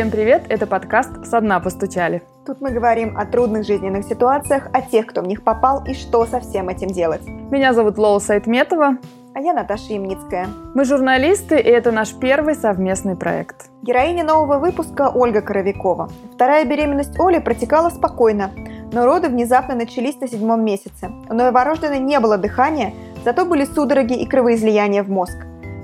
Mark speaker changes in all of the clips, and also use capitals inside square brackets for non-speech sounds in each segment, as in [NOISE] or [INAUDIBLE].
Speaker 1: Всем привет! Это подкаст «Со дна постучали».
Speaker 2: Тут мы говорим о трудных жизненных ситуациях, о тех, кто в них попал и что со всем этим делать.
Speaker 1: Меня зовут Лола Сайтметова.
Speaker 2: А я Наташа Ямницкая.
Speaker 1: Мы журналисты, и это наш первый совместный проект.
Speaker 2: Героиня нового выпуска Ольга Коровикова. Вторая беременность Оли протекала спокойно, но роды внезапно начались на седьмом месяце. У новорожденной не было дыхания, зато были судороги и кровоизлияния в мозг.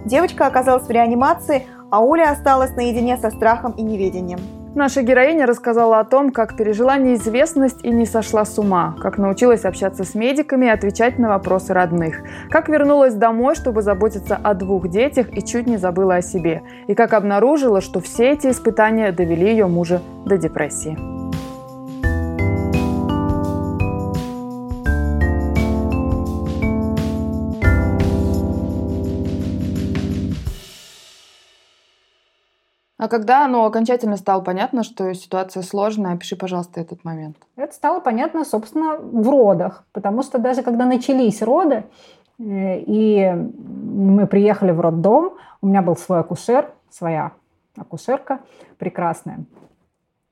Speaker 2: Девочка оказалась в реанимации, а Оля осталась наедине со страхом и неведением.
Speaker 1: Наша героиня рассказала о том, как пережила неизвестность и не сошла с ума, как научилась общаться с медиками и отвечать на вопросы родных, как вернулась домой, чтобы заботиться о двух детях и чуть не забыла о себе, и как обнаружила, что все эти испытания довели ее мужа до депрессии. А когда ну, окончательно стало понятно, что ситуация сложная, опиши, пожалуйста, этот момент.
Speaker 3: Это стало понятно, собственно, в родах. Потому что даже когда начались роды, э, и мы приехали в роддом, у меня был свой акушер, своя акушерка прекрасная,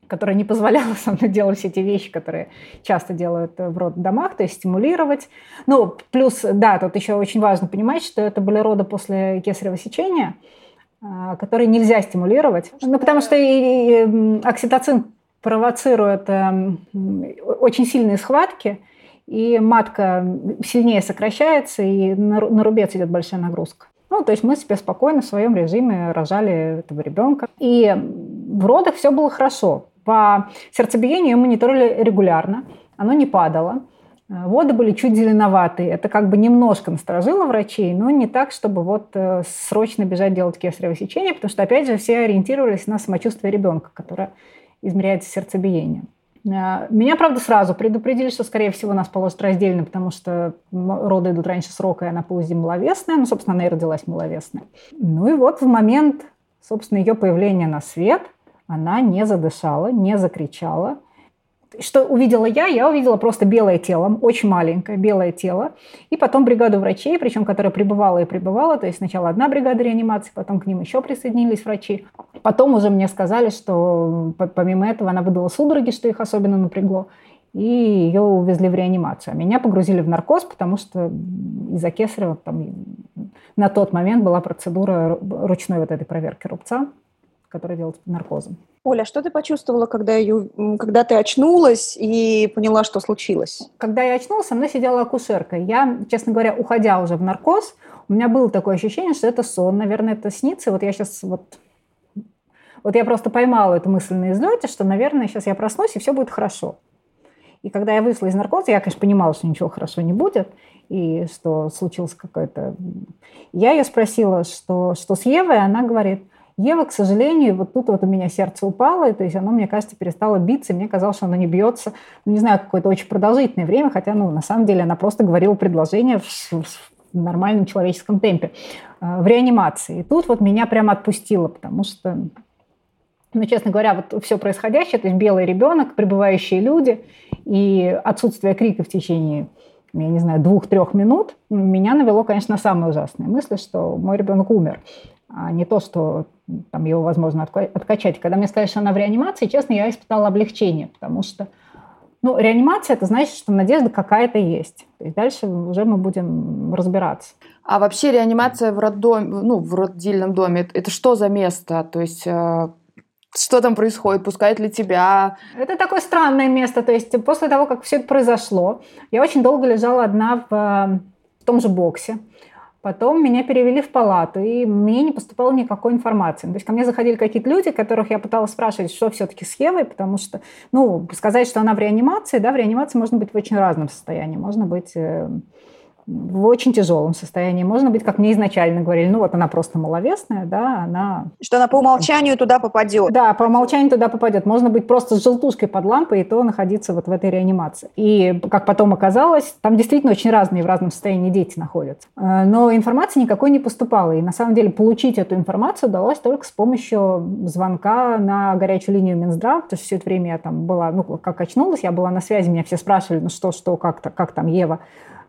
Speaker 3: которая не позволяла со мной делать все эти вещи, которые часто делают в роддомах, то есть стимулировать. Ну, плюс, да, тут еще очень важно понимать, что это были роды после кесарево сечения – которые нельзя стимулировать. Ну, потому что и, и окситоцин провоцирует э, очень сильные схватки, и матка сильнее сокращается, и на, на рубец идет большая нагрузка. Ну, то есть мы себе спокойно в своем режиме рожали этого ребенка. И в родах все было хорошо. По сердцебиению мы мониторили регулярно, оно не падало. Э, воды были чуть зеленоватые. Это как бы немножко насторожило врачей, но не так, чтобы вот э, срочно бежать делать кесарево сечение, потому что, опять же, все ориентировались на самочувствие ребенка, которое измеряется сердцебиением. Э, меня, правда, сразу предупредили, что, скорее всего, нас положат раздельно, потому что роды идут раньше срока, и она по УЗИ маловесная. Ну, собственно, она и родилась маловесная. Ну и вот в момент, собственно, ее появления на свет она не задышала, не закричала – что увидела я? Я увидела просто белое тело, очень маленькое белое тело, и потом бригаду врачей, причем которая пребывала и пребывала, то есть сначала одна бригада реанимации, потом к ним еще присоединились врачи. Потом уже мне сказали, что помимо этого она выдала судороги, что их особенно напрягло, и ее увезли в реанимацию. А меня погрузили в наркоз, потому что из-за кесарева там, на тот момент была процедура ручной вот этой проверки рубца, которая делается под наркозом.
Speaker 2: Оля, что ты почувствовала, когда, ее, когда ты очнулась и поняла, что случилось?
Speaker 3: Когда я очнулась, со мной сидела акушерка. Я, честно говоря, уходя уже в наркоз, у меня было такое ощущение, что это сон, наверное, это снится. Вот я сейчас вот... Вот я просто поймала эту мысль на излете, что, наверное, сейчас я проснусь, и все будет хорошо. И когда я вышла из наркоза, я, конечно, понимала, что ничего хорошо не будет, и что случилось какое-то... Я ее спросила, что, что с Евой, она говорит, Ева, к сожалению, вот тут вот у меня сердце упало, то есть оно, мне кажется, перестало биться, и мне казалось, что оно не бьется, ну, не знаю, какое-то очень продолжительное время, хотя, ну, на самом деле она просто говорила предложение в, в нормальном человеческом темпе э, в реанимации. И тут вот меня прямо отпустило, потому что, ну, честно говоря, вот все происходящее, то есть белый ребенок, пребывающие люди и отсутствие крика в течение я не знаю, двух-трех минут, меня навело, конечно, на самые ужасные мысли, что мой ребенок умер не то, что там его возможно откачать. Когда мне сказали, что она в реанимации, честно, я испытала облегчение, потому что ну, реанимация – это значит, что надежда какая-то есть. То есть дальше уже мы будем разбираться.
Speaker 1: А вообще реанимация в роддоме, ну, в родильном доме, это что за место? То есть э, что там происходит, пускают ли тебя?
Speaker 3: Это такое странное место. То есть после того, как все это произошло, я очень долго лежала одна в, э, в том же боксе. Потом меня перевели в палату, и мне не поступало никакой информации. То есть ко мне заходили какие-то люди, которых я пыталась спрашивать, что все-таки с Евой, потому что, ну, сказать, что она в реанимации, да, в реанимации можно быть в очень разном состоянии. Можно быть э, в очень тяжелом состоянии. Можно быть, как мне изначально говорили, ну вот она просто маловесная, да, она...
Speaker 2: Что она по умолчанию туда попадет.
Speaker 3: Да, по умолчанию туда попадет. Можно быть просто с желтушкой под лампой и то находиться вот в этой реанимации. И, как потом оказалось, там действительно очень разные в разном состоянии дети находятся. Э, но информации никакой не поступало. И на самом деле получить эту информацию удалось только с помощью звонка на горячую линию Минздрав, потому что все это время я там была, ну, как очнулась, я была на связи, меня все спрашивали, ну что, что, как, -то, как там Ева.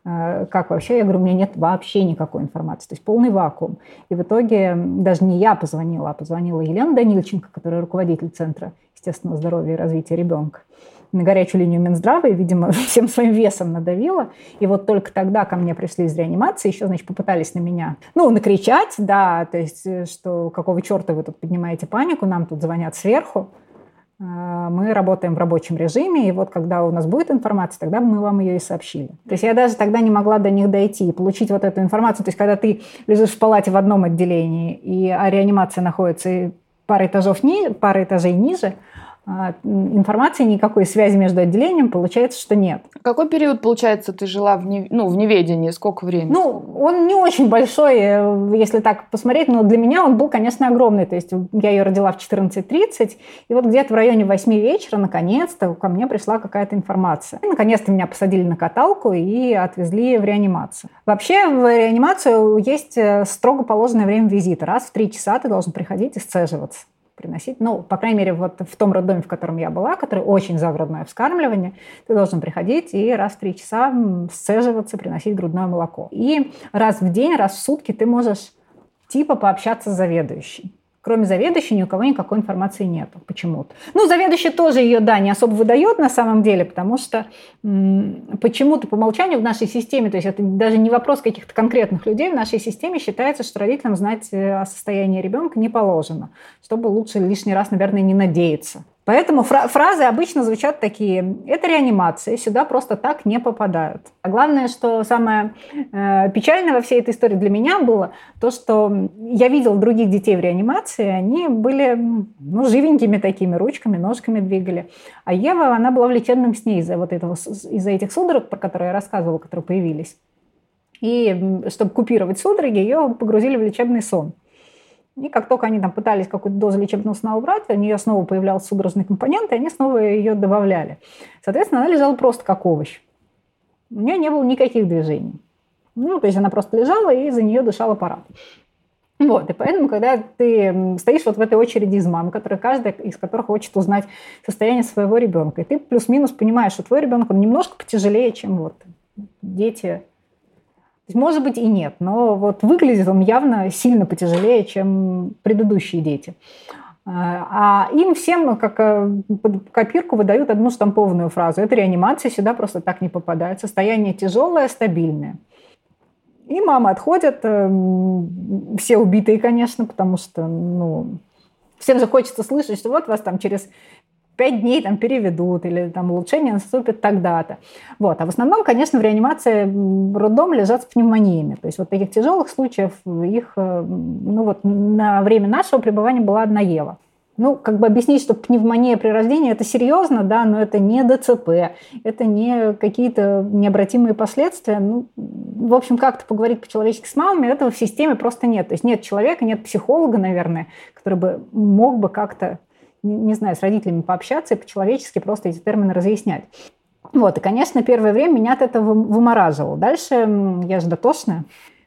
Speaker 3: Э, как вообще? Я говорю, у меня нет вообще никакой информации, то есть полный вакуум. И в итоге даже не я позвонила, а позвонила Елена Данильченко, которая руководитель Центра естественного здоровья и развития ребенка на горячую линию Минздрава и, видимо, [LAUGHS] всем своим весом надавила. И вот только тогда ко мне пришли из реанимации, еще, значит, попытались на меня, ну, накричать, да, то есть, э, что какого черта вы тут поднимаете панику, нам тут звонят сверху. А, мы работаем в рабочем режиме, и вот когда у нас будет информация, тогда мы вам ее и сообщили. То есть я даже тогда не могла до них дойти и получить вот эту информацию. То есть когда ты лежишь в палате в одном отделении, и а реанимация находится пара этажов ни, пара этажей ниже, информации, никакой связи между отделением, получается, что нет.
Speaker 1: Какой период, получается, ты жила в, не, ну, в неведении? Сколько времени?
Speaker 3: Ну, он не очень большой, э, если так посмотреть, но для меня он был, конечно, огромный. То есть я ее родила в 14.30, и вот где-то в районе 8 вечера, наконец-то, ко мне пришла какая-то информация. И, наконец-то меня посадили на каталку и отвезли в реанимацию. Вообще в реанимацию есть э, строго положенное время визита. Раз в три часа ты должен приходить и сцеживаться приносить. Ну, по крайней мере, вот в том роддоме, в котором я была, который очень за грудное вскармливание, ты должен приходить и раз в три часа сцеживаться, приносить грудное молоко. И раз в день, раз в сутки ты можешь типа пообщаться с заведующей. Кроме заведующей ни у кого никакой информации нет почему-то. Ну, заведующий тоже ее, да, не особо выдает на самом деле, потому что почему-то по умолчанию в нашей системе, то есть это даже не вопрос каких-то конкретных людей, в нашей системе считается, что родителям знать э, о состоянии ребенка не положено, чтобы лучше лишний раз, наверное, не надеяться. Поэтому фра- фразы обычно звучат такие. Это реанимация, сюда просто так не попадают. А главное, что самое э, печальное во всей этой истории для меня было, то, что я видел других детей в реанимации, они были ну, живенькими такими, ручками, ножками двигали. А Ева, она была в лечебном сне из-за вот этого, из-за этих судорог, про которые я рассказывала, которые появились. И чтобы купировать судороги, ее погрузили в лечебный сон. И как только они там пытались какую-то дозу лечебного сна убрать, у нее снова появлялся судорожный компонент, и они снова ее добавляли. Соответственно, она лежала просто как овощ. У нее не было никаких движений. Ну, то есть она просто лежала, и за нее дышал аппарат. Вот, и поэтому, когда ты стоишь вот в этой очереди из мам, которая каждая из которых хочет узнать состояние своего ребенка, и ты плюс-минус понимаешь, что твой ребенок, он немножко потяжелее, чем вот дети может быть и нет, но вот выглядит он явно сильно потяжелее, чем предыдущие дети. А, а им всем как э, копирку выдают одну штампованную фразу. Это реанимация, сюда просто так не попадает. Состояние тяжелое, стабильное. И мамы отходят, эм, все убитые, конечно, потому что, ну, всем же хочется слышать, что вот вас там через пять дней там переведут или там улучшение наступит тогда-то. Вот. А в основном, конечно, в реанимации роддом лежат с пневмониями. То есть вот таких тяжелых случаев их, э, ну вот на время нашего пребывания была одна Ева. Ну, как бы объяснить, что пневмония при рождении это серьезно, да, но это не ДЦП, это не какие-то необратимые последствия. Ну, в общем, как-то поговорить по-человечески с мамами, этого в системе просто нет. То есть нет человека, нет психолога, наверное, который бы мог бы как-то не, знаю, с родителями пообщаться и по-человечески просто эти термины разъяснять. Вот, и, конечно, первое время меня от этого вымораживало. Дальше, я же дотошная,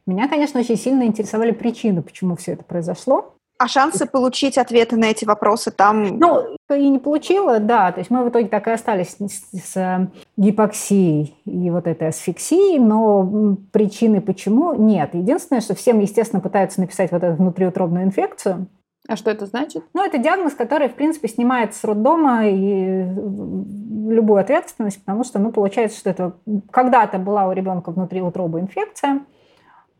Speaker 3: меня, конечно, очень сильно интересовали причины, почему все это произошло.
Speaker 2: А шансы получить ответы на эти вопросы там?
Speaker 3: Ну, и не получила, да. То есть мы в итоге так и остались с, с гипоксией и вот этой асфиксией, но причины почему нет. Единственное, что всем, естественно, пытаются написать вот эту внутриутробную инфекцию,
Speaker 1: а что это значит?
Speaker 3: Ну, это диагноз, который, в принципе, снимает с роддома и любую ответственность, потому что, ну, получается, что это когда-то была у ребенка внутри утробы инфекция,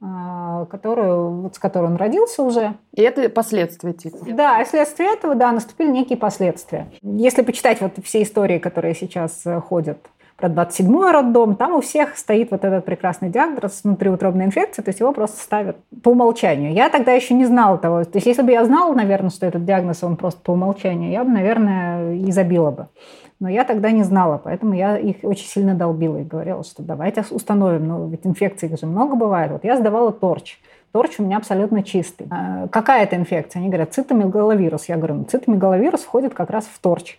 Speaker 3: а, которую, вот с которой он родился уже.
Speaker 1: И это последствия типа?
Speaker 3: Да, и вследствие этого, да, наступили некие последствия. Если почитать вот все истории, которые сейчас э, ходят про 27-й роддом, там у всех стоит вот этот прекрасный диагноз внутриутробной инфекции, то есть его просто ставят по умолчанию. Я тогда еще не знала того. То есть если бы я знала, наверное, что этот диагноз, он просто по умолчанию, я бы, наверное, и забила бы. Но я тогда не знала, поэтому я их очень сильно долбила и говорила, что давайте установим, ну ведь инфекций же много бывает. Вот я сдавала торч. Торч у меня абсолютно чистый. А какая это инфекция? Они говорят, цитомегаловирус. Я говорю, ну, цитомегаловирус входит как раз в торч.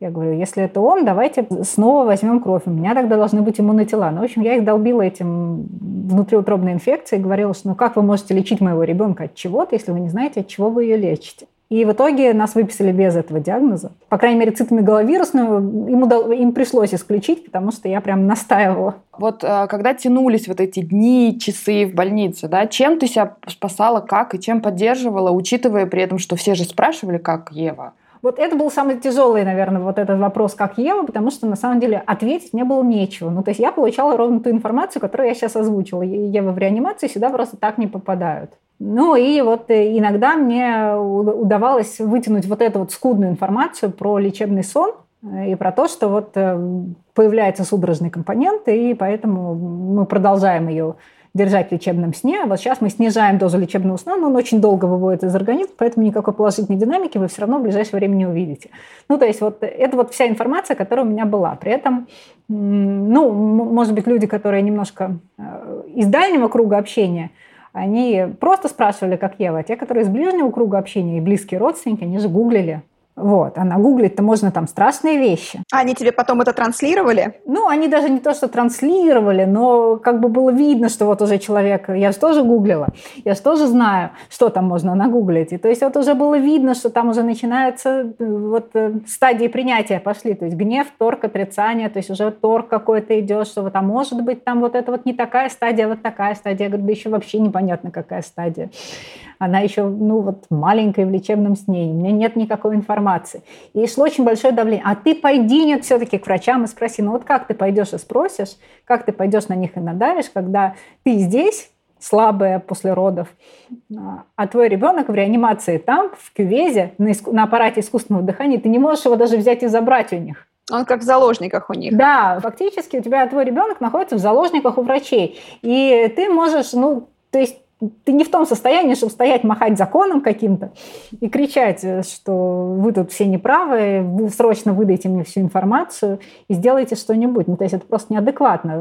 Speaker 3: Я говорю, если это он, давайте снова возьмем кровь. У меня тогда должны быть иммунотела. Ну, в общем, я их долбила этим внутриутробной инфекцией говорила, что ну как вы можете лечить моего ребенка от чего-то, если вы не знаете, от чего вы ее лечите. И в итоге нас выписали без этого диагноза. По крайней мере, цитомегаловирусную им, удал... им пришлось исключить, потому что я прям настаивала.
Speaker 1: Вот э, когда тянулись вот эти дни, часы в больнице, да, чем ты себя спасала, как и чем поддерживала, учитывая при этом, что все же спрашивали, как Ева?
Speaker 3: Вот это был самый тяжелый, наверное, вот этот вопрос, как Ева, потому что на самом деле ответить мне было нечего. Ну, то есть я получала ровно ту информацию, которую я сейчас озвучила. Ева в реанимации сюда просто так не попадают. Ну и вот э, иногда мне удавалось вытянуть вот эту вот скудную информацию про лечебный сон э, и про то, что вот э, появляется судорожный компонент, и поэтому мы продолжаем ее держать в лечебном сне. А вот сейчас мы снижаем дозу лечебного сна, но он очень долго выводит из организма, поэтому никакой положительной динамики вы все равно в ближайшее время не увидите. Ну, то есть вот это вот вся информация, которая у меня была. При этом, ну, может быть, люди, которые немножко э, из дальнего круга общения, они просто спрашивали, как Ева, а те, которые из ближнего круга общения и близкие родственники, они же гуглили вот, а нагуглить-то можно там страшные вещи.
Speaker 2: А они тебе потом это транслировали?
Speaker 3: Ну, они даже не то, что транслировали, но как бы было видно, что вот уже человек, я же тоже гуглила, я же тоже знаю, что там можно нагуглить. И то есть вот уже было видно, что там уже начинаются э, вот э, стадии принятия пошли, то есть гнев, торг, отрицание, то есть уже торг какой-то идет, что вот, а может быть там вот это вот не такая стадия, а вот такая стадия. Я говорю, да еще вообще непонятно, какая стадия она еще, ну, вот маленькая в лечебном сне, у меня нет никакой информации. И шло очень большое давление. А ты пойди нет все-таки к врачам и спроси, ну вот как ты пойдешь и спросишь, как ты пойдешь на них и надавишь, когда ты здесь, слабая после родов, а твой ребенок в реанимации там, в кювезе, на, иску- на аппарате искусственного дыхания, ты не можешь его даже взять и забрать у них.
Speaker 2: Он как в заложниках у них.
Speaker 3: Да, фактически у тебя твой ребенок находится в заложниках у врачей. И ты можешь, ну, то есть ты не в том состоянии, чтобы стоять, махать законом каким-то и кричать, э, что вы тут все неправы, вы срочно выдайте мне всю информацию и сделайте что-нибудь. Ну, то есть это просто неадекватно.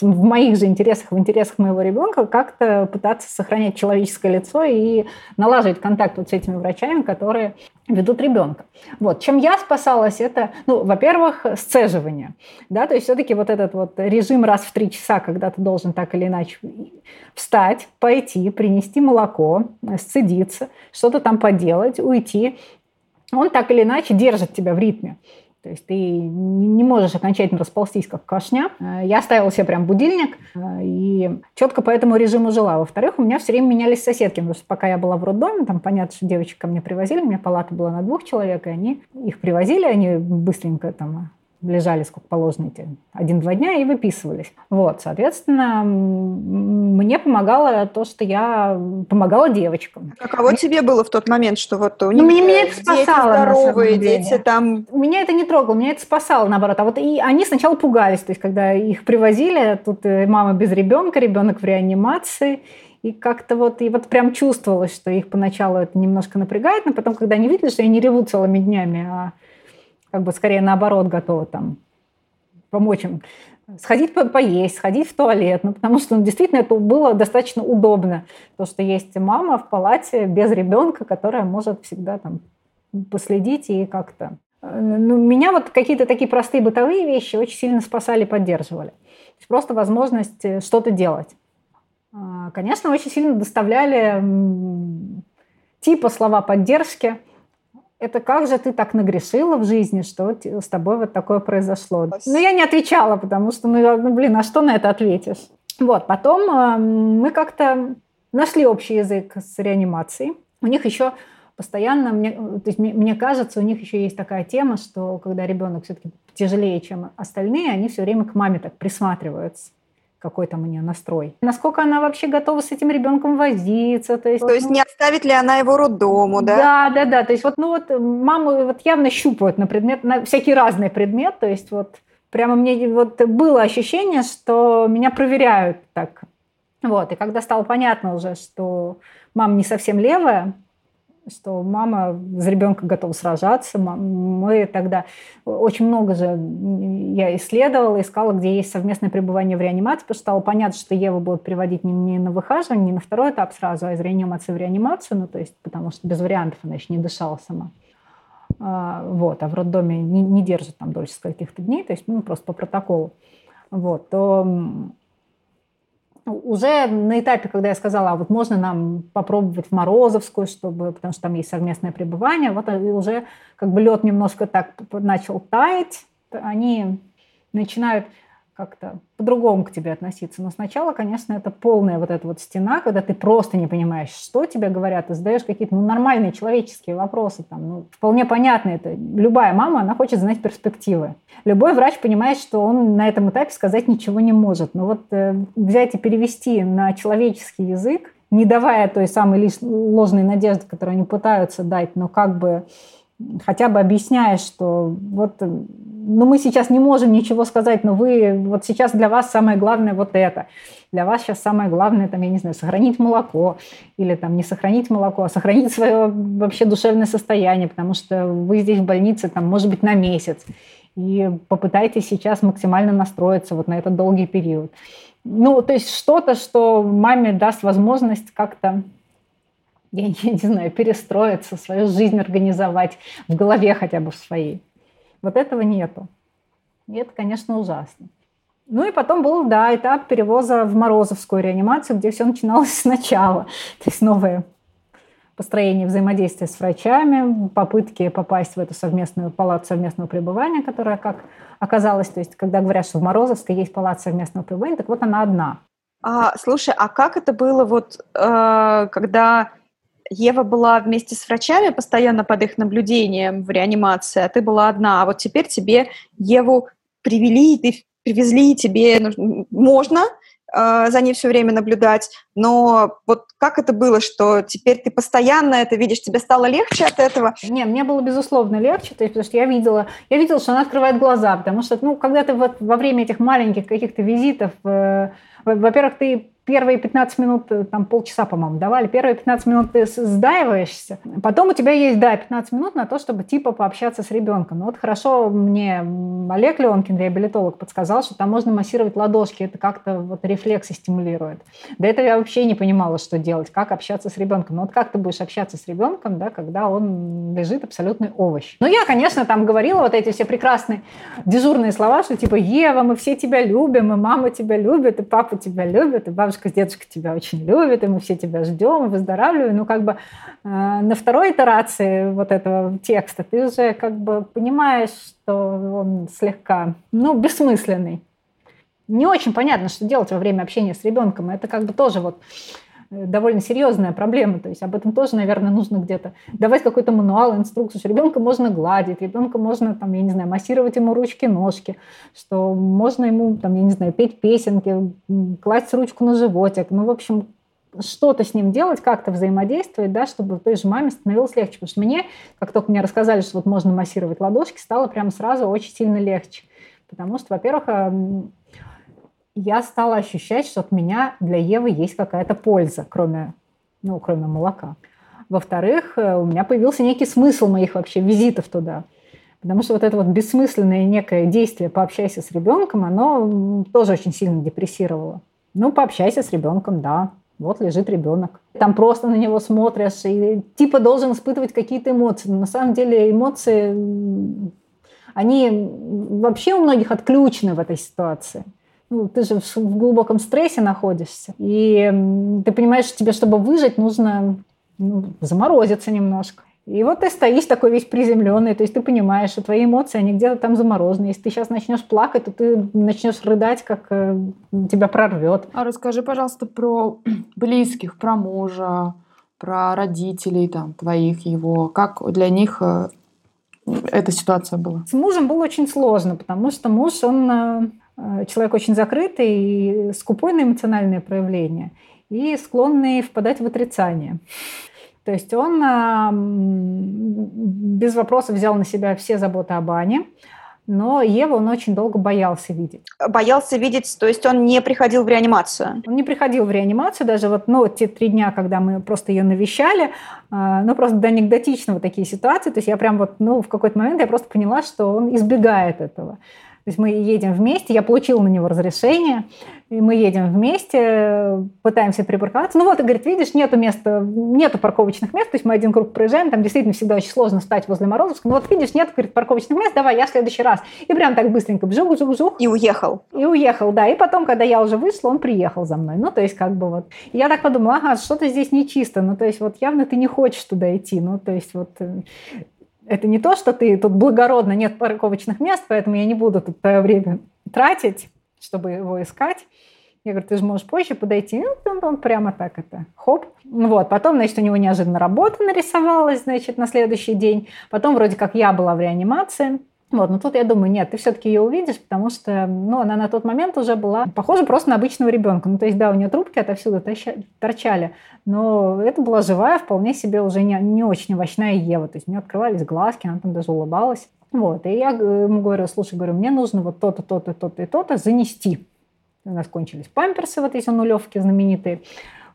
Speaker 3: В моих же интересах, в интересах моего ребенка как-то пытаться сохранять человеческое лицо и налаживать контакт вот с этими врачами, которые ведут ребенка. Вот. Чем я спасалась, это, ну, во-первых, сцеживание. Да, то есть все-таки вот этот вот режим раз в три часа, когда ты должен так или иначе встать, пойти, принести молоко, сцедиться, что-то там поделать, уйти, он так или иначе держит тебя в ритме. То есть ты не можешь окончательно расползтись, как кошня. Я ставила себе прям будильник и четко по этому режиму жила. Во-вторых, у меня все время менялись соседки, потому что пока я была в роддоме, там понятно, что девочек ко мне привозили, у меня палата была на двух человек, и они их привозили, они быстренько там лежали сколько положено эти один-два дня и выписывались. Вот, соответственно, мне помогало то, что я помогала девочкам.
Speaker 2: А кого мне... тебе было в тот момент, что вот у
Speaker 3: них ну, меня это спасало,
Speaker 2: дети здоровые, дети там...
Speaker 3: Меня это не трогало, меня это спасало, наоборот. А вот и они сначала пугались, то есть когда их привозили, тут э, мама без ребенка, ребенок в реанимации, и как-то вот, и вот прям чувствовалось, что их поначалу это немножко напрягает, но потом, когда они видели, что я не реву целыми днями, а как бы скорее наоборот готова там помочь им сходить по поесть, сходить в туалет, ну, потому что ну, действительно это было достаточно удобно, то, что есть мама в палате без ребенка, которая может всегда там последить и как-то... Ну, меня вот какие-то такие простые бытовые вещи очень сильно спасали, поддерживали. Просто возможность э, что-то делать. А, конечно, очень сильно доставляли типа слова поддержки, это как же ты так нагрешила в жизни, что с тобой вот такое произошло? Спасибо. Ну, я не отвечала, потому что, ну, ну, блин, а что на это ответишь? Вот, потом э, мы как-то нашли общий язык с реанимацией. У них еще постоянно, мне, то есть мне, мне кажется, у них еще есть такая тема, что когда ребенок все-таки тяжелее, чем остальные, они все время к маме так присматриваются какой там у нее настрой. Насколько она вообще готова с этим ребенком возиться. То есть,
Speaker 2: то есть ну, не оставит ли она его роддому, да?
Speaker 3: Да, да, да. То есть вот, ну вот маму вот явно щупают на предмет, на всякий разный предмет. То есть вот прямо мне вот было ощущение, что меня проверяют так. Вот, и когда стало понятно уже, что мама не совсем левая, что мама за ребенка готова сражаться. Мы тогда очень много же я исследовала, искала, где есть совместное пребывание в реанимации, потому что стало понятно, что Ева будет приводить не на выхаживание, не на второй этап сразу, а из реанимации в реанимацию, ну, то есть, потому что без вариантов она еще не дышала сама. А, вот, а в роддоме не, не держит там дольше каких-то дней, то есть, ну, просто по протоколу. Вот, то уже на этапе, когда я сказала, а вот можно нам попробовать в Морозовскую, чтобы, потому что там есть совместное пребывание, вот уже как бы лед немножко так начал таять, они начинают как-то по-другому к тебе относиться. Но сначала, конечно, это полная вот эта вот стена, когда ты просто не понимаешь, что тебе говорят, ты задаешь какие-то ну, нормальные человеческие вопросы. Там, ну, вполне понятно это. Любая мама, она хочет знать перспективы. Любой врач понимает, что он на этом этапе сказать ничего не может. Но вот э, взять и перевести на человеческий язык, не давая той самой лишь ложной надежды, которую они пытаются дать, но как бы хотя бы объясняя, что вот ну, мы сейчас не можем ничего сказать, но вы, вот сейчас для вас самое главное вот это. Для вас сейчас самое главное, там, я не знаю, сохранить молоко или там не сохранить молоко, а сохранить свое вообще душевное состояние, потому что вы здесь в больнице, там, может быть, на месяц. И попытайтесь сейчас максимально настроиться вот на этот долгий период. Ну, то есть что-то, что маме даст возможность как-то я [LAUGHS] не, не знаю, перестроиться, свою жизнь организовать в голове хотя бы в своей. Вот этого нету. И это, конечно, ужасно. Ну и потом был, да, этап перевоза в Морозовскую реанимацию, где все начиналось [LAUGHS] сначала. То есть новое построение взаимодействия с врачами, попытки попасть в эту совместную палату совместного пребывания, которая как оказалось, то есть когда говорят, что в Морозовской есть палата совместного пребывания, так вот она одна.
Speaker 2: А, слушай, а как это было вот, э, когда Ева была вместе с врачами постоянно под их наблюдением в реанимации, а ты была одна. А вот теперь тебе Еву привели, ты привезли, тебе можно э, за ней все время наблюдать, но вот как это было, что теперь ты постоянно это видишь, тебе стало легче от этого?
Speaker 3: Не, мне было безусловно легче, то есть, потому что я видела, я видела, что она открывает глаза, потому что, ну, когда ты вот во время этих маленьких каких-то визитов, э, во-первых, ты первые 15 минут, э, там полчаса, по-моему, давали, первые 15 минут ты сдаиваешься, потом у тебя есть, да, 15 минут на то, чтобы типа пообщаться с ребенком. Ну вот хорошо мне Олег Леонкин, реабилитолог, подсказал, что там можно массировать ладошки, это как-то вот рефлексы стимулирует. До этого я вообще не понимала, что делать, как общаться с ребенком. Ну вот как ты будешь общаться с ребенком, да, когда он лежит абсолютный овощ. Ну я, конечно, там говорила вот эти все прекрасные дежурные слова, что типа Ева, мы все тебя любим, и мама тебя любит, и папа тебя любит, и бабушка бабушка с дедушкой тебя очень любят, и мы все тебя ждем, выздоравливаем. Ну, как бы э, на второй итерации вот этого текста ты уже как бы понимаешь, что он слегка, ну, бессмысленный. Не очень понятно, что делать во время общения с ребенком. Это как бы тоже вот довольно серьезная проблема. То есть об этом тоже, наверное, нужно где-то давать какой-то мануал, инструкцию. Что ребенка можно гладить, ребенка можно, там, я не знаю, массировать ему ручки, ножки, что можно ему, там, я не знаю, петь песенки, класть ручку на животик. Ну, в общем, что-то с ним делать, как-то взаимодействовать, да, чтобы той же маме становилось легче. Потому что мне, как только мне рассказали, что вот можно массировать ладошки, стало прям сразу очень сильно легче. Потому что, во-первых, я стала ощущать, что от меня для Евы есть какая-то польза, кроме, ну, кроме молока. Во-вторых, э, у меня появился некий смысл моих вообще визитов туда. Потому что вот это вот бессмысленное некое действие «пообщайся с ребенком», оно тоже очень сильно депрессировало. Ну, пообщайся с ребенком, да. Вот лежит ребенок. Там просто на него смотришь и типа должен испытывать какие-то эмоции. Но на самом деле эмоции, они вообще у многих отключены в этой ситуации ну, ты же в глубоком стрессе находишься, и ты понимаешь, что тебе, чтобы выжить, нужно ну, заморозиться немножко. И вот ты стоишь такой весь приземленный, то есть ты понимаешь, что твои эмоции, они где-то там заморожены. Если ты сейчас начнешь плакать, то ты начнешь рыдать, как э, тебя прорвет.
Speaker 1: А расскажи, пожалуйста, про [CLEARS THROAT] близких, про мужа, про родителей там твоих, его. Как для них э, эта ситуация была?
Speaker 3: С мужем было очень сложно, потому что муж, он э, человек очень закрытый и скупой на эмоциональные проявления и склонный впадать в отрицание. То есть он без вопросов взял на себя все заботы о бане, но Ева он очень долго боялся видеть.
Speaker 2: Боялся видеть, то есть он не приходил в реанимацию?
Speaker 3: Он не приходил в реанимацию, даже вот ну, те три дня, когда мы просто ее навещали, а, ну просто до анекдотично вот такие ситуации, то есть я прям вот, ну в какой-то момент я просто поняла, что он избегает этого. То есть мы едем вместе, я получила на него разрешение, и мы едем вместе, пытаемся припарковаться. Ну вот, и говорит, видишь, нету места, нету парковочных мест, то есть мы один круг проезжаем, там действительно всегда очень сложно стать возле Морозовска. Ну вот видишь, нет, говорит, парковочных мест, давай, я в следующий раз. И прям так быстренько бжух-бжух-бжух.
Speaker 2: И уехал.
Speaker 3: И уехал, да. И потом, когда я уже вышла, он приехал за мной. Ну, то есть как бы вот. И я так подумала, ага, что-то здесь нечисто. Ну, то есть вот явно ты не хочешь туда идти. Ну, то есть вот э, это не то, что ты тут благородно, нет парковочных мест, поэтому я не буду тут твое время тратить, чтобы его искать. Я говорю, ты же можешь позже подойти. Ну, он, он прямо так это, хоп. Вот, потом, значит, у него неожиданно работа нарисовалась, значит, на следующий день. Потом вроде как я была в реанимации. Вот, но тут я думаю, нет, ты все-таки ее увидишь, потому что, ну, она на тот момент уже была похожа просто на обычного ребенка. Ну, то есть, да, у нее трубки отовсюду торчали, но это была живая, вполне себе уже не, не очень овощная Ева. То есть, у нее открывались глазки, она там даже улыбалась. Вот, и я ему говорю, слушай, говорю, мне нужно вот то-то, то-то, то-то и то-то занести. У нас кончились памперсы, вот эти нулевки знаменитые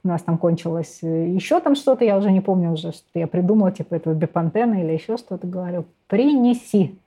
Speaker 3: у нас там кончилось э, еще там что-то, я уже не помню уже, что я придумала, типа этого бепантена или еще что-то, говорю, принеси.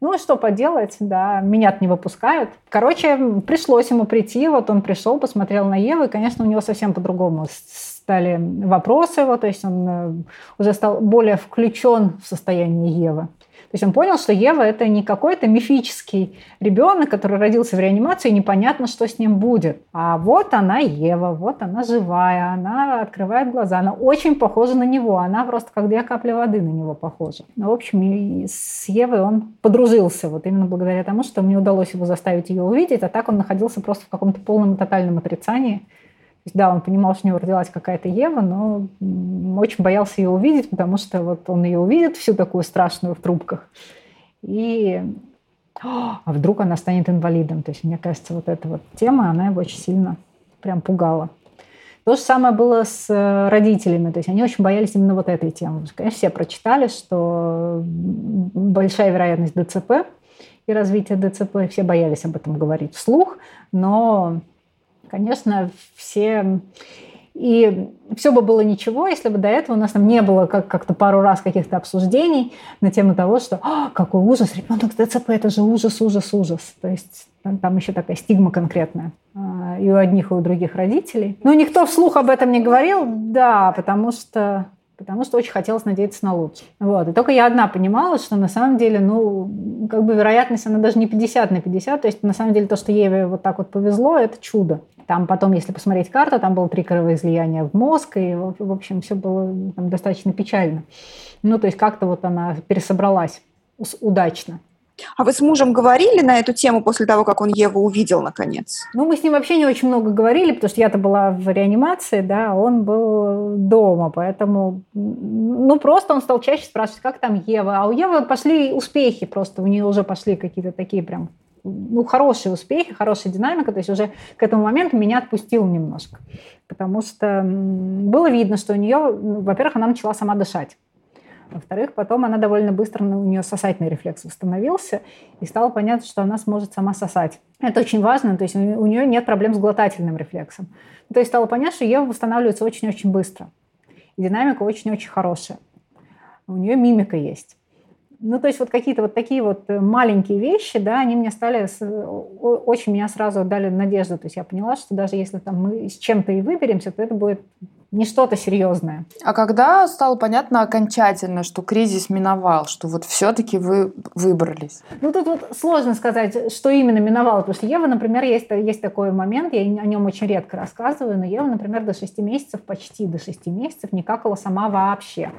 Speaker 3: Ну, что поделать, да, меня не выпускают. Короче, пришлось ему прийти, вот он пришел, посмотрел на Еву, и, конечно, у него совсем по-другому стали вопросы его, то есть он э, уже стал более включен в состояние Евы. То есть он понял, что Ева – это не какой-то мифический ребенок, который родился в реанимации, и непонятно, что с ним будет. А вот она Ева, вот она живая, она открывает глаза, она очень похожа на него, она просто как две капли воды на него похожа. Ну, в общем, и с Евой он подружился, вот именно благодаря тому, что мне удалось его заставить ее увидеть, а так он находился просто в каком-то полном тотальном отрицании – есть, да, он понимал, что у него родилась какая-то Ева, но очень боялся ее увидеть, потому что вот он ее увидит всю такую страшную в трубках. И а вдруг она станет инвалидом. То есть, мне кажется, вот эта вот тема, она его очень сильно прям пугала. То же самое было с э, родителями. То есть они очень боялись именно вот этой темы. Конечно, все прочитали, что большая вероятность ДЦП и развития ДЦП. Все боялись об этом говорить вслух, но конечно, все... И все бы было ничего, если бы до этого у нас там не было как- как-то пару раз каких-то обсуждений на тему того, что «А, какой ужас, ребенок с ДЦП, это же ужас, ужас, ужас. То есть там, там еще такая стигма конкретная а, и у одних, и у других родителей. Но никто вслух об этом не говорил, да, потому что потому что очень хотелось надеяться на лучшее. Вот. И только я одна понимала, что на самом деле, ну, как бы вероятность, она даже не 50 на 50, то есть на самом деле то, что Еве вот так вот повезло, это чудо. Там потом, если посмотреть карту, там было три кровоизлияния в мозг, и, в общем, все было там, достаточно печально. Ну, то есть как-то вот она пересобралась удачно.
Speaker 2: А вы с мужем говорили на эту тему после того, как он Еву увидел наконец?
Speaker 3: Ну, мы с ним вообще не очень много говорили, потому что я-то была в реанимации, да, а он был дома, поэтому, ну, просто он стал чаще спрашивать, как там Ева. А у Евы пошли успехи просто, у нее уже пошли какие-то такие прям ну, хорошие успехи, хорошая динамика, то есть уже к этому моменту меня отпустил немножко, потому что было видно, что у нее, ну, во-первых, она начала сама дышать. Во-вторых, потом она довольно быстро, ну, у нее сосательный рефлекс восстановился, и стало понятно, что она сможет сама сосать. Это очень важно, то есть у нее нет проблем с глотательным рефлексом. То есть стало понятно, что Ева восстанавливается очень-очень быстро. И динамика очень-очень хорошая. У нее мимика есть. Ну, то есть вот какие-то вот такие вот э, маленькие вещи, да, они мне стали, очень меня сразу дали надежду. То есть я поняла, что даже если там мы с чем-то и выберемся, то это будет не что-то серьезное.
Speaker 1: А когда стало понятно окончательно, что кризис миновал, что вот все-таки вы выбрались?
Speaker 3: Ну, тут вот сложно сказать, что именно миновало, потому что Ева, например, есть, есть такой момент, я о нем очень редко рассказываю, но Ева, например, до 6 месяцев, почти до 6 месяцев не какала сама вообще.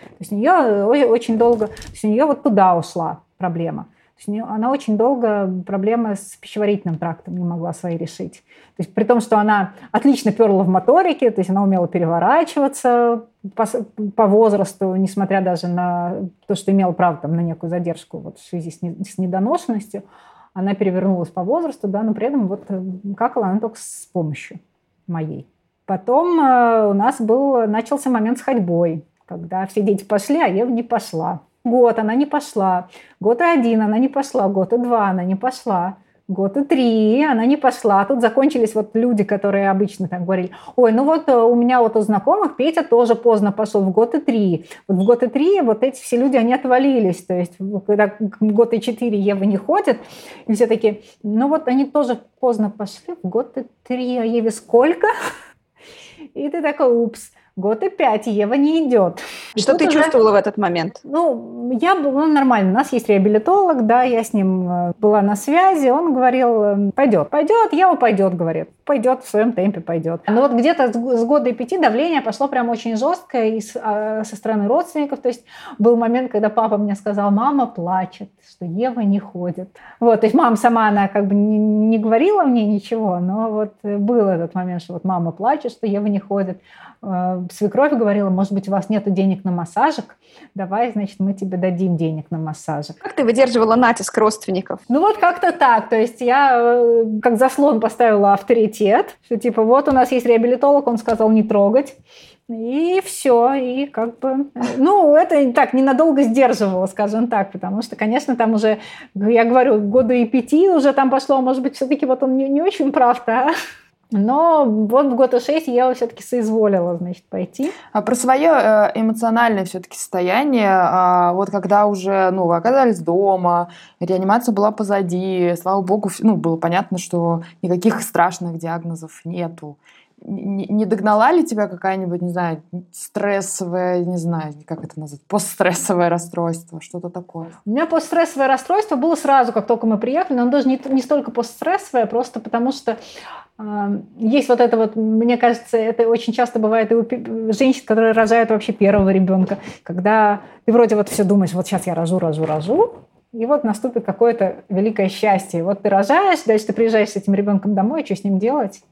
Speaker 3: То есть у нее очень долго, то есть у нее вот туда ушла проблема. Она очень долго проблемы с пищеварительным трактом не могла свои решить. То есть при том, что она отлично перла в моторике, то есть она умела переворачиваться по, по возрасту, несмотря даже на то, что имела право там, на некую задержку вот, в связи с, не, с недоношенностью, она перевернулась по возрасту, да, но при этом вот какала она только с помощью моей. Потом э, у нас был, начался момент с ходьбой когда все дети пошли, а Ева не пошла. Год она не пошла, год и один она не пошла, год и два она не пошла. год и три, она не пошла. Тут закончились вот люди, которые обычно так говорили, ой, ну вот э, у меня вот у знакомых Петя тоже поздно пошел, в год и три. Вот в год и три вот эти все люди, они отвалились. То есть когда год и четыре Ева не ходит, и все таки ну вот они тоже поздно пошли, в год и три, а Еве сколько? [LAUGHS] И ты такой, упс. Год и пять, Ева не идет.
Speaker 2: Что ты уже... чувствовала в этот момент?
Speaker 3: Ну, я была ну, нормально. У нас есть реабилитолог, да, я с ним э, была на связи. Он говорил, э, пойдет, пойдет, Ева пойдет, говорит. Пойдет в своем темпе, пойдет. Но вот где-то с года и пяти давление пошло прям очень жесткое и а, со стороны родственников. То есть был момент, когда папа мне сказал, мама плачет, что Ева не ходит. Вот, то есть мама сама, она как бы не, не говорила мне ничего, но вот был этот момент, что вот мама плачет, что Ева не ходит. Э, свекровь говорила, может быть, у вас нет денег на массажик, давай, значит, мы тебе дадим денег на массажик.
Speaker 2: Как ты выдерживала натиск родственников?
Speaker 3: Ну вот как-то так, то есть я э, как заслон поставила авторитет, что типа вот у нас есть реабилитолог, он сказал не трогать, и все, и как бы, ну, это так ненадолго сдерживало, скажем так, потому что, конечно, там уже, я говорю, года и пяти уже там пошло, может быть, все-таки вот он не, не очень прав-то, а? Но вот в год и шесть я все-таки соизволила, значит, пойти.
Speaker 1: А про свое э, эмоциональное все-таки состояние, а, вот когда уже, ну, вы оказались дома, реанимация была позади, слава богу, ну, было понятно, что никаких страшных диагнозов нету. Не, догнала ли тебя какая-нибудь, не знаю, стрессовое, не знаю, как это назвать, постстрессовое расстройство, что-то такое?
Speaker 3: У меня постстрессовое расстройство было сразу, как только мы приехали, но даже не, не столько постстрессовое, просто потому что есть вот это вот, мне кажется, это очень часто бывает и у женщин, которые рожают вообще первого ребенка, когда ты вроде вот все думаешь, вот сейчас я рожу, рожу, рожу, и вот наступит какое-то великое счастье. Вот ты рожаешь, дальше ты приезжаешь с этим ребенком домой, что с ним делать?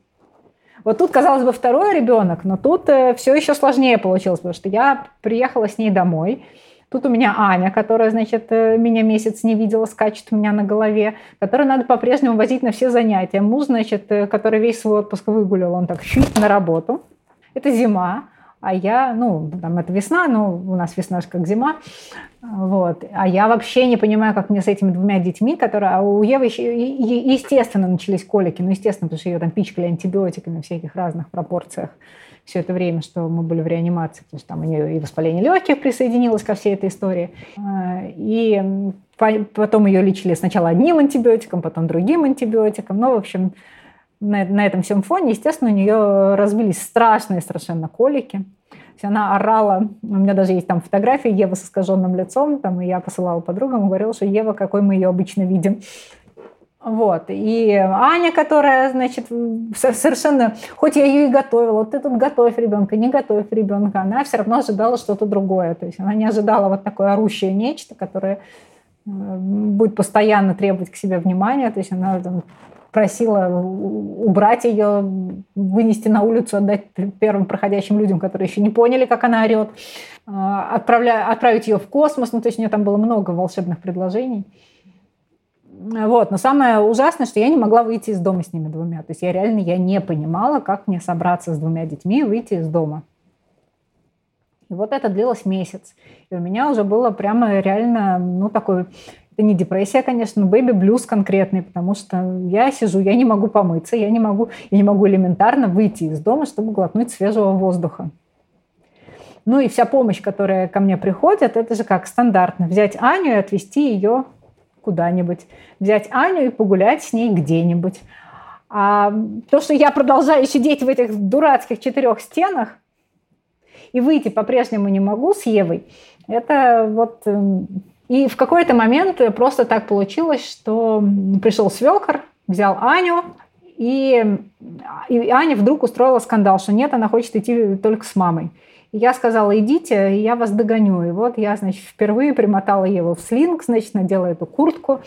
Speaker 3: Вот тут, казалось бы, второй ребенок, но тут э, все еще сложнее получилось, потому что я приехала с ней домой, Тут у меня Аня, которая, значит, э, меня месяц не видела, скачет у меня на голове, которую надо по-прежнему возить на все занятия. Муж, значит, э, который весь свой отпуск выгулял, он так чуть на работу. Это зима, а я, ну, там это весна, но у нас весна же как зима, вот, а я вообще не понимаю, как мне с этими двумя детьми, которые, а у Евы естественно, начались колики, ну, естественно, потому что ее там пичкали антибиотиками в всяких разных пропорциях все это время, что мы были в реанимации, потому что там у нее и воспаление легких присоединилось ко всей этой истории. А, и потом ее лечили сначала одним антибиотиком, потом другим антибиотиком. Ну, в общем, на, на этом всем фоне, естественно, у нее разбились страшные совершенно колики. Она орала, у меня даже есть там фотографии Евы с искаженным лицом, там, и я посылала подругам, говорила, что Ева, какой мы ее обычно видим. Вот. И Аня, которая, значит, совершенно, хоть я ее и готовила, вот ты тут готовь ребенка, не готовь ребенка, она все равно ожидала что-то другое. То есть она не ожидала вот такое орущее нечто, которое э, будет постоянно требовать к себе внимания. То есть она там, просила убрать ее, вынести на улицу, отдать первым проходящим людям, которые еще не поняли, как она орет, э, отправля... отправить ее в космос. Ну, то есть у нее там было много волшебных предложений. Вот. Но самое ужасное, что я не могла выйти из дома с ними двумя. То есть я реально я не понимала, как мне собраться с двумя детьми и выйти из дома. И вот это длилось месяц. И у меня уже было прямо реально, ну, такой это не депрессия, конечно, но бэби-блюз конкретный, потому что я сижу, я не могу помыться, я не могу, я не могу элементарно выйти из дома, чтобы глотнуть свежего воздуха. Ну и вся помощь, которая ко мне приходит, это же как стандартно. Взять Аню и отвезти ее куда-нибудь, взять Аню и погулять с ней где-нибудь. А то, что я продолжаю сидеть в этих дурацких четырех стенах и выйти по-прежнему не могу с Евой, это вот... И в какой-то момент просто так получилось, что пришел свекор, взял Аню, и, и Аня вдруг устроила скандал, что нет, она хочет идти только с мамой я сказала, идите, я вас догоню. И вот я, значит, впервые примотала Еву в слинг, значит, надела эту куртку.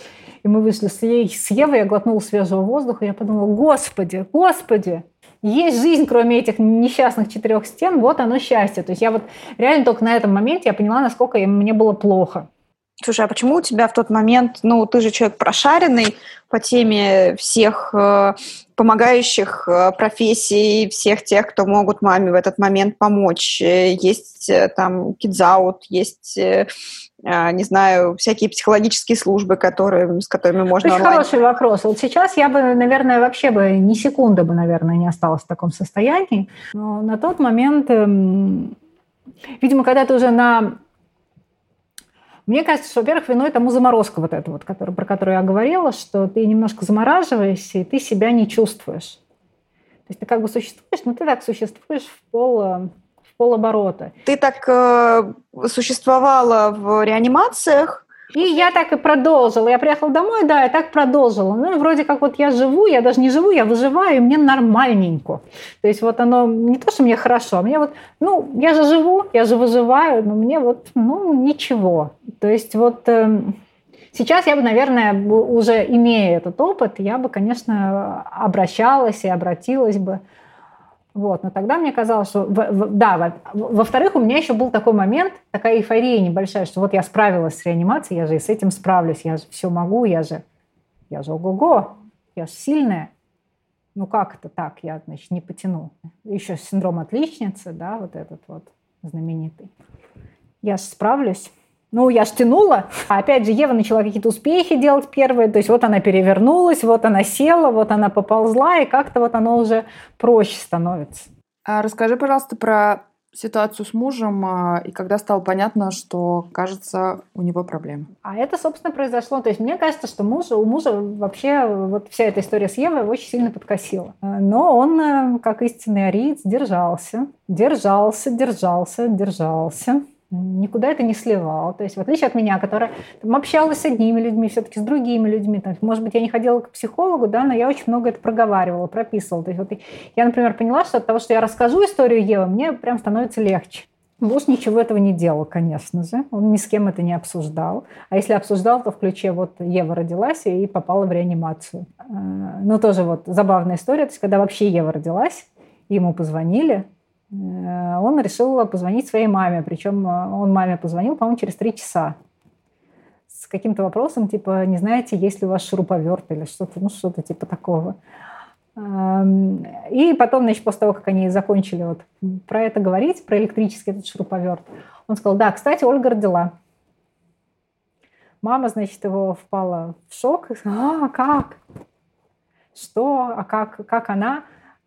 Speaker 3: И мы вышли с, ей, с Евой, я глотнула свежего воздуха. И я подумала, господи, господи, есть жизнь, кроме этих несчастных четырех стен, вот оно счастье. То есть я вот реально только на этом моменте я поняла, насколько мне было плохо.
Speaker 2: Слушай, а почему у тебя в тот момент, ну, ты же человек прошаренный по теме всех э, помогающих э, профессий, всех тех, кто могут маме в этот момент помочь. Э, есть э, там кидзаут, есть, э, э, не знаю, всякие психологические службы, которые, с которыми можно
Speaker 3: Очень
Speaker 2: онлайн.
Speaker 3: хороший вопрос. Вот сейчас я бы, наверное, вообще бы ни секунды бы, наверное, не осталась в таком состоянии. Но на тот момент, эм, видимо, когда ты уже на мне кажется, что, во-первых, виной тому заморозка вот эта вот, который, про которую я говорила, что ты немножко замораживаешься, и ты себя не чувствуешь. То есть ты как бы существуешь, но ты так существуешь в пол, в полоборота.
Speaker 2: Ты так э, существовала в реанимациях,
Speaker 3: и я так и продолжила. Я приехала домой, да, и так продолжила. Ну, и вроде как вот я живу, я даже не живу, я выживаю, и мне нормальненько. То есть вот оно не то, что мне хорошо, а мне вот, ну, я же живу, я же выживаю, но мне вот, ну, ничего. То есть вот э, сейчас я бы, наверное, уже имея этот опыт, я бы, конечно, обращалась и обратилась бы вот, но тогда мне казалось, что, да, во-вторых, у меня еще был такой момент, такая эйфория небольшая, что вот я справилась с реанимацией, я же и с этим справлюсь, я же все могу, я же, я же ого-го, я же сильная. Ну как это так, я, значит, не потяну. Еще синдром отличницы, да, вот этот вот знаменитый. Я же справлюсь. Ну, я ж тянула. А опять же, Ева начала какие-то успехи делать первые. То есть вот она перевернулась, вот она села, вот она поползла, и как-то вот оно уже проще становится.
Speaker 1: А расскажи, пожалуйста, про ситуацию с мужем а, и когда стало понятно, что, кажется, у него проблемы?
Speaker 3: А это, собственно, произошло. То есть мне кажется, что мужа, у мужа вообще вот вся эта история с Евой очень сильно подкосила. Но он, э, как истинный ариец, держался, держался, держался, держался никуда это не сливал. То есть в отличие от меня, которая там, общалась с одними людьми, все-таки с другими людьми, там, может быть, я не ходила к психологу, да, но я очень много это проговаривала, прописывала. То есть вот я, например, поняла, что от того, что я расскажу историю Евы, мне прям становится легче. Муж ничего этого не делал, конечно же. Он ни с кем это не обсуждал. А если обсуждал, то в ключе вот Ева родилась и попала в реанимацию. Э, ну, тоже вот забавная история. То есть, когда вообще Ева родилась, ему позвонили, он решил позвонить своей маме. Причем э, он маме позвонил, по-моему, через три часа с каким-то вопросом, типа, не знаете, есть ли у вас шуруповерт или что-то, ну, что-то типа такого. Эм, и потом, значит, после того, как они закончили вот про это говорить, про электрический этот шуруповерт, он сказал, да, кстати, Ольга родила. Мама, значит, его впала в шок. А, как? Что? А как, как она?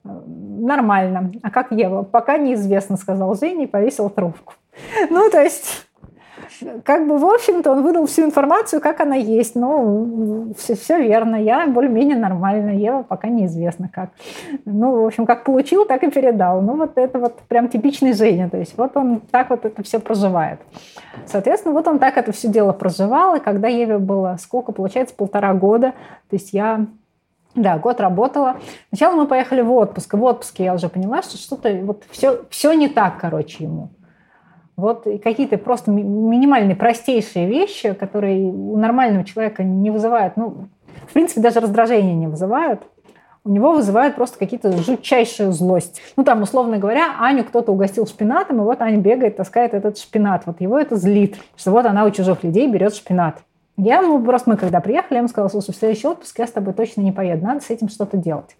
Speaker 3: Нормально. А как Ева? Пока неизвестно, сказал Женя и повесил трубку. [LAUGHS] Ну, то есть, как бы, в общем-то, он выдал всю информацию, как она есть. Ну, все, все верно. Я более-менее нормально. Ева пока неизвестно как. Ну, в общем, как получил, так и передал. Ну, вот это вот прям типичный Женя. То есть, вот он так вот это все проживает. Соответственно, вот он так это все дело проживал. И когда Еве было сколько, получается, полтора года, то есть я да, год работала. Сначала мы поехали в отпуск. И в отпуске я уже поняла, что что-то вот все, все не так, короче, ему. Вот какие-то просто минимальные, простейшие вещи, которые у нормального человека не вызывают, ну, в принципе, даже раздражения не вызывают, у него вызывают просто какие-то жутчайшую злость. Ну, там, условно говоря, Аню кто-то угостил шпинатом, и вот Аня бегает, таскает этот шпинат. Вот его это злит, что вот она у чужих людей берет шпинат. Я ему просто, мы когда приехали, я ему сказала, слушай, в следующий отпуск я с тобой точно не поеду, надо с этим что-то делать.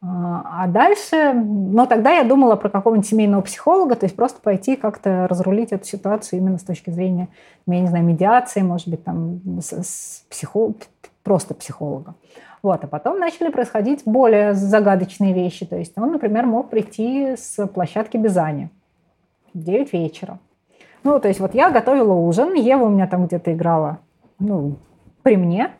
Speaker 3: А, а дальше, ну тогда я думала про какого-нибудь семейного психолога, то есть просто пойти как-то разрулить эту ситуацию именно с точки зрения, я не знаю, медиации, может быть, там, с, с психо... просто психолога. Вот, а потом начали происходить более загадочные вещи. То есть он, например, мог прийти с площадки Бизани в 9 вечера. Ну, то есть вот я готовила ужин, Ева у меня там где-то играла ну, при мне,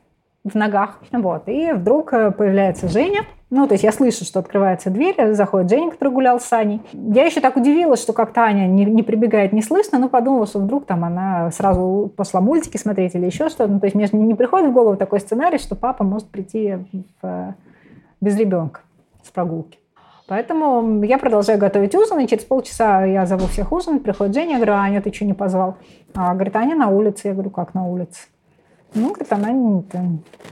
Speaker 3: в ногах. Вот. И вдруг э, появляется Женя. Ну, то есть я слышу, что открывается дверь, заходит Женя, который гулял с Аней. Я еще так удивилась, что как-то Аня не, не прибегает, не слышно, но подумала, что вдруг там она сразу пошла мультики смотреть или еще что-то. Ну, то есть мне не приходит в голову такой сценарий, что папа может прийти в, без ребенка с прогулки. Поэтому я продолжаю готовить ужин, и через полчаса я зову всех ужинать, приходит Женя, я говорю, Аня, ты что не позвал? А, говорит, Аня на улице. Я говорю, как на улице? Ну, говорит, она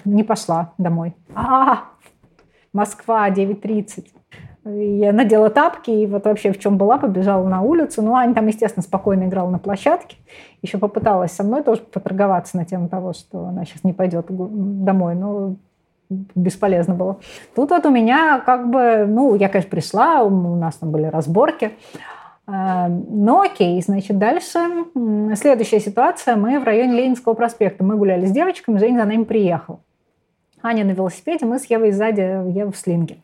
Speaker 3: не, пошла домой. А, Москва, 9.30. Я надела тапки и вот вообще в чем была, побежала на улицу. Ну, Аня там, естественно, спокойно играла на площадке. Еще попыталась со мной тоже поторговаться на тему того, что она сейчас не пойдет домой. Но бесполезно было. Тут вот у меня как бы, ну, я, конечно, пришла, у нас там были разборки. А, ну, окей, значит, дальше следующая ситуация. Мы в районе Ленинского проспекта. Мы гуляли с девочками, Женя за нами приехал. Аня на велосипеде, мы с Евой сзади, Ева в слинге.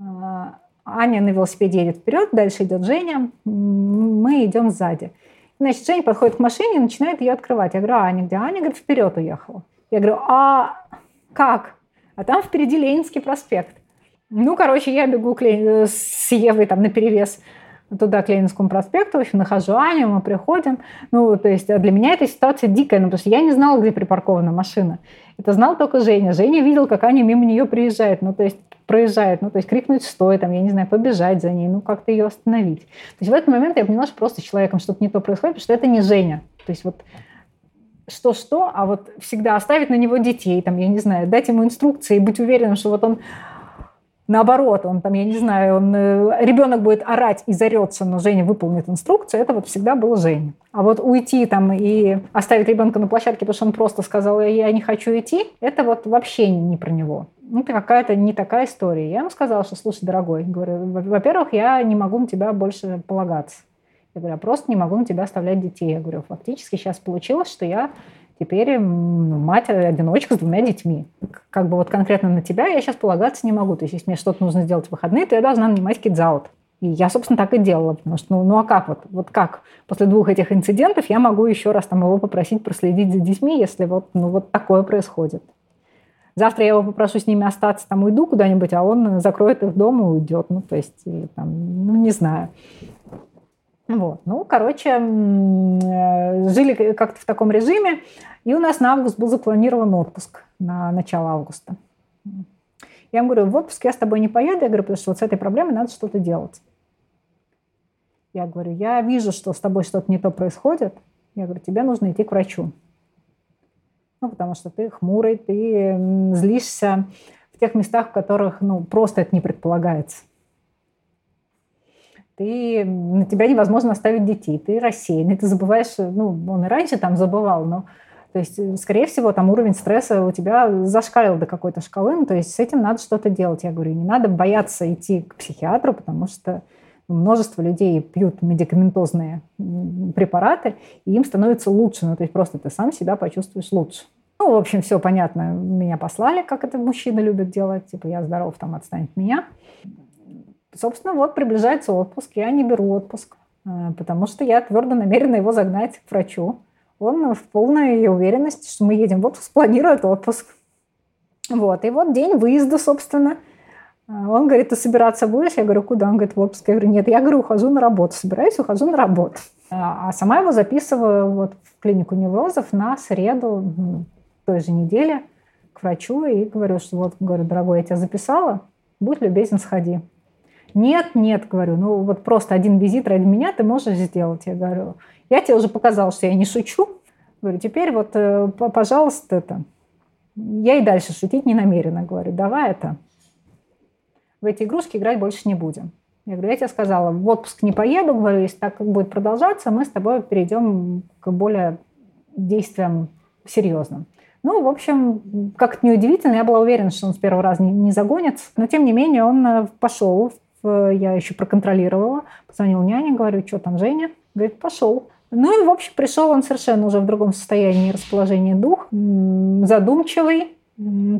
Speaker 3: А, Аня на велосипеде едет вперед, дальше идет Женя, мы идем сзади. Значит, Женя подходит к машине и начинает ее открывать. Я говорю, а Аня где? Аня, говорит, вперед уехала. Я говорю, а как? А там впереди Ленинский проспект. Ну, короче, я бегу Лен... с Евой там на перевес туда, к Ленинскому проспекту, в общем, нахожу Аню, мы приходим. Ну, то есть для меня эта ситуация дикая, ну, потому что я не знала, где припаркована машина. Это знал только Женя. Женя видел, как Аня мимо нее приезжает. Ну, то есть проезжает, ну, то есть крикнуть «стой», там, я не знаю, побежать за ней, ну, как-то ее остановить. То есть в этот момент я поняла, что просто с человеком что-то не то происходит, потому что это не Женя. То есть вот что-что, а вот всегда оставить на него детей, там, я не знаю, дать ему инструкции быть уверенным, что вот он наоборот, он там, я не знаю, он, э, ребенок будет орать и зарется, но Женя выполнит инструкцию, это вот всегда было Женя. А вот уйти там и оставить ребенка на площадке, потому что он просто сказал, я не хочу идти, это вот вообще не про него. Ну, это какая-то не такая история. Я ему сказала, что, слушай, дорогой, говорю, во-первых, я не могу на тебя больше полагаться. Я говорю, я просто не могу на тебя оставлять детей. Я говорю, фактически сейчас получилось, что я теперь мать-одиночка с двумя детьми. Как бы вот конкретно на тебя я сейчас полагаться не могу. То есть, если мне что-то нужно сделать в выходные, то я должна нанимать кидзаут. И я, собственно, так и делала, потому что, ну, ну а как вот, вот как после двух этих инцидентов я могу еще раз там его попросить проследить за детьми, если вот, ну, вот такое происходит. Завтра я его попрошу с ними остаться, там уйду куда-нибудь, а он закроет их дома и уйдет. Ну, то есть, там, ну, не знаю. Вот. Ну, короче, э, жили как-то в таком режиме, и у нас на август был запланирован отпуск на начало августа. Я ему говорю, в отпуск я с тобой не поеду, я говорю, потому что вот с этой проблемой надо что-то делать. Я говорю, я вижу, что с тобой что-то не то происходит. Я говорю, тебе нужно идти к врачу. Ну, потому что ты хмурый, ты злишься в тех местах, в которых ну, просто это не предполагается ты, на тебя невозможно оставить детей, ты рассеянный, ты забываешь, ну, он и раньше там забывал, но то есть, скорее всего, там уровень стресса у тебя зашкалил до какой-то шкалы, ну, то есть с этим надо что-то делать. Я говорю, не надо бояться идти к психиатру, потому что множество людей пьют медикаментозные препараты, и им становится лучше, ну, то есть просто ты сам себя почувствуешь лучше. Ну, в общем, все понятно. Меня послали, как это мужчины любят делать. Типа, я здоров, там, отстань от меня. Собственно, вот приближается отпуск, я не беру отпуск, э, потому что я твердо намерена его загнать к врачу. Он в полной уверенности, что мы едем в отпуск, планирует отпуск. Вот, и вот день выезда, собственно. Э, он говорит, ты собираться будешь? Я говорю, куда? Он говорит, в отпуск. Я говорю, нет, я говорю, ухожу на работу. Собираюсь, ухожу на работу. Э, а сама его записываю вот в клинику неврозов на среду той же неделе к врачу и говорю, что вот, говорю, дорогой, я тебя записала, будь любезен, сходи. Нет, нет, говорю, ну вот просто один визит ради меня ты можешь сделать. Я говорю, я тебе уже показал, что я не шучу. Говорю, теперь вот, э, пожалуйста, это. Я и дальше шутить не намерена. Говорю, давай это. В эти игрушки играть больше не будем. Я говорю, я тебе сказала, в отпуск не поеду, говорю, если так будет продолжаться, мы с тобой перейдем к более действиям серьезным. Ну, в общем, как-то неудивительно, я была уверена, что он с первого раза не, не загонится. Но, тем не менее, он э, пошел я еще проконтролировала, позвонил няне, говорю, что там Женя? Говорит, пошел. Ну и, в общем, пришел он совершенно уже в другом состоянии расположения дух, задумчивый.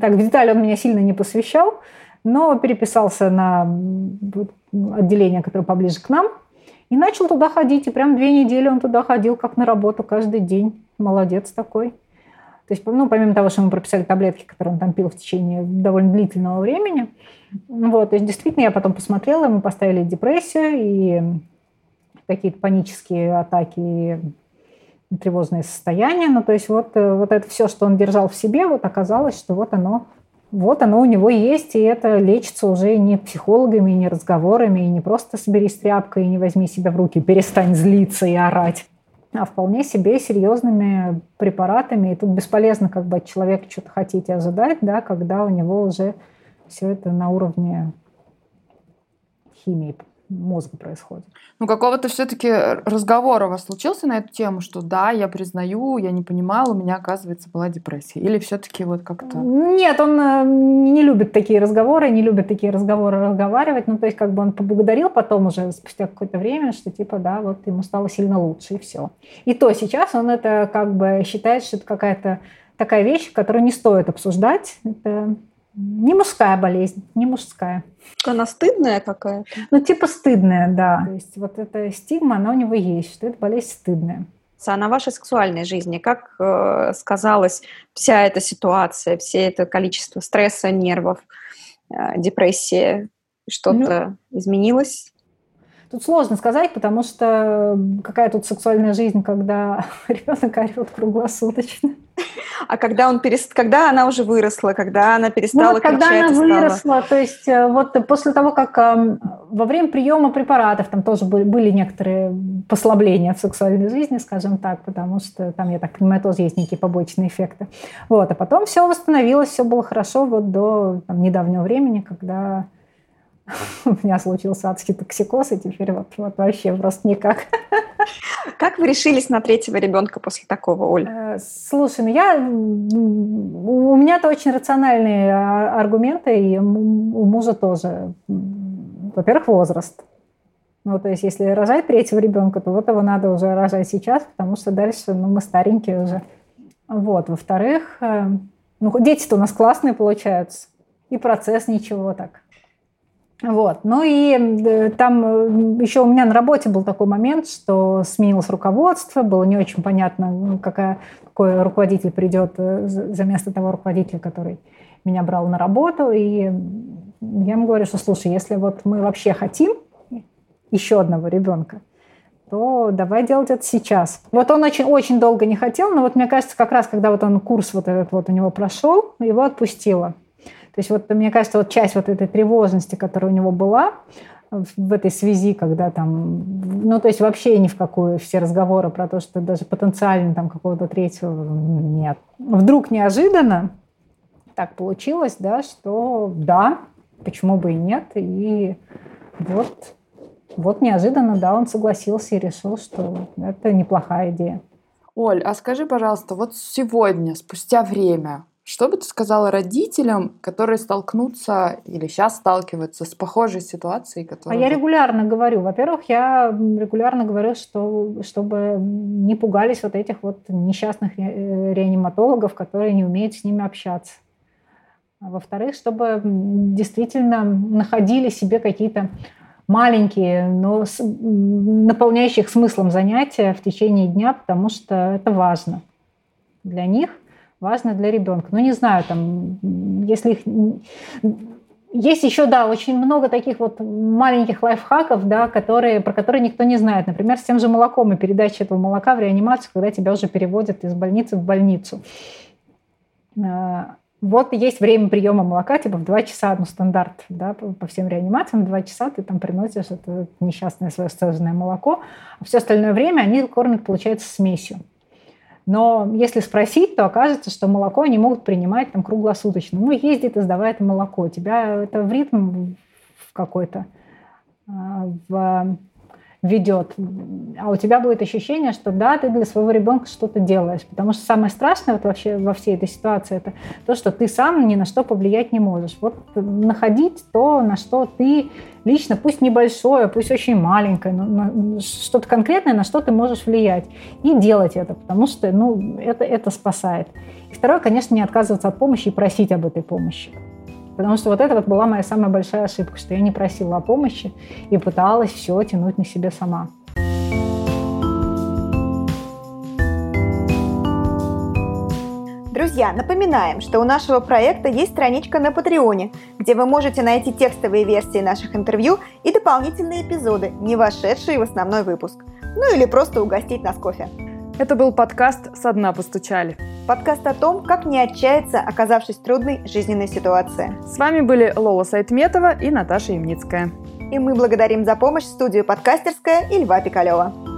Speaker 3: Так, в детали он меня сильно не посвящал, но переписался на отделение, которое поближе к нам, и начал туда ходить. И прям две недели он туда ходил, как на работу, каждый день. Молодец такой. То есть, ну, помимо того, что мы прописали таблетки, которые он там пил в течение довольно длительного времени, вот, то есть действительно я потом посмотрела, мы поставили депрессию и какие-то панические атаки, тревожные состояния. Ну, то есть вот, э, вот это все, что он держал в себе, вот оказалось, что вот оно, вот оно у него есть, и это лечится уже не психологами, не разговорами, и не просто соберись тряпкой и не возьми себя в руки, перестань злиться и орать, а вполне себе серьезными препаратами. И тут бесполезно как бы от человека что-то хотите ожидать, да, когда у него уже все это на уровне химией мозга происходит.
Speaker 1: Ну, какого-то все-таки разговора у вас случился на эту тему, что да, я признаю, я не понимала, у меня, оказывается, была депрессия? Или все-таки вот как-то...
Speaker 3: Нет, он э, не любит такие разговоры, не любит такие разговоры разговаривать. Ну, то есть, как бы он поблагодарил потом уже спустя какое-то время, что типа, да, вот ему стало сильно лучше, и все. И то сейчас он это как бы считает, что это какая-то такая вещь, которую не стоит обсуждать. Это не мужская болезнь, не мужская.
Speaker 2: Она стыдная какая-то?
Speaker 3: Ну, типа стыдная, да. То есть вот эта стигма, она у него есть, что это болезнь стыдная.
Speaker 2: А на вашей сексуальной жизни как э, сказалась вся эта ситуация, все это количество стресса, нервов, э, депрессии? Что-то ну, изменилось?
Speaker 3: Тут сложно сказать, потому что какая тут сексуальная жизнь, когда [LAUGHS] ребенок орет круглосуточно.
Speaker 2: А когда, он перест... когда она уже выросла, когда она перестала ну, вот
Speaker 3: когда она выросла, то есть э, вот после того, как э, во время приема препаратов там тоже были, были некоторые послабления в сексуальной жизни, скажем так, потому что там, я так понимаю, тоже есть некие побочные эффекты. Вот, а потом все восстановилось, все было хорошо вот до там, недавнего времени, когда [LAUGHS] у меня случился адский токсикоз, и теперь вот, вот вообще просто никак.
Speaker 2: Как вы решились на третьего ребенка после такого, Оль?
Speaker 3: Э, слушай, ну я... У меня-то очень рациональные а, аргументы, и у мужа тоже. Во-первых, возраст. Ну, то есть, если рожать третьего ребенка, то вот его надо уже рожать сейчас, потому что дальше, ну, мы старенькие уже. Вот. Во-вторых, э, ну, дети-то у нас классные получаются. И процесс ничего так. Вот. Ну и э, там э, еще у меня на работе был такой момент, что сменилось руководство, было не очень понятно, ну, какая, какой руководитель придет э, за место того руководителя, который меня брал на работу. И я ему говорю, что слушай, если вот мы вообще хотим еще одного ребенка, то давай делать это сейчас. Вот он очень, очень долго не хотел, но вот мне кажется, как раз когда вот он курс вот этот вот у него прошел, его отпустило. То есть вот мне кажется, вот часть вот этой тревожности, которая у него была в этой связи, когда там, ну то есть вообще ни в какую все разговоры про то, что даже потенциально там какого-то третьего нет. Вдруг неожиданно так получилось, да, что да, почему бы и нет, и вот вот неожиданно, да, он согласился и решил, что это неплохая идея.
Speaker 1: Оль, а скажи, пожалуйста, вот сегодня, спустя время, что бы ты сказала родителям, которые столкнутся или сейчас сталкиваются с похожей ситуацией?
Speaker 3: Которая... А я регулярно говорю. Во-первых, я регулярно говорю, что чтобы не пугались вот этих вот несчастных э, реаниматологов, которые не умеют с ними общаться. А во-вторых, чтобы действительно находили себе какие-то маленькие, но наполняющих смыслом занятия в течение дня, потому что это важно для них важно для ребенка. Ну, не знаю, там, если их... Есть еще, да, очень много таких вот маленьких лайфхаков, да, которые, про которые никто не знает. Например, с тем же молоком и передачей этого молока в реанимацию, когда тебя уже переводят из больницы в больницу. А, вот есть время приема молока, типа в 2 часа, ну, стандарт, да, по всем реанимациям, в 2 часа ты там приносишь это несчастное свое сцеженное молоко, а все остальное время они кормят, получается, смесью. Но если спросить, то окажется, что молоко они могут принимать там круглосуточно. Ну, ездит и сдавает молоко. Тебя это в ритм какой-то а, в ведет. А у тебя будет ощущение, что да, ты для своего ребенка что-то делаешь. Потому что самое страшное вот вообще во всей этой ситуации это то, что ты сам ни на что повлиять не можешь. Вот находить то, на что ты лично, пусть небольшое, пусть очень маленькое, но что-то конкретное, на что ты можешь влиять. И делать это, потому что ну, это, это спасает. И второе, конечно, не отказываться от помощи и просить об этой помощи. Потому что вот это вот была моя самая большая ошибка, что я не просила о помощи и пыталась все тянуть на себе сама.
Speaker 2: Друзья, напоминаем, что у нашего проекта есть страничка на Патреоне, где вы можете найти текстовые версии наших интервью и дополнительные эпизоды, не вошедшие в основной выпуск. Ну или просто угостить нас кофе.
Speaker 1: Это был подкаст «Со дна постучали».
Speaker 2: Подкаст о том, как не отчаяться, оказавшись в трудной жизненной ситуации.
Speaker 1: С вами были Лола Сайтметова и Наташа Ямницкая.
Speaker 2: И мы благодарим за помощь студию «Подкастерская» и Льва Пикалева.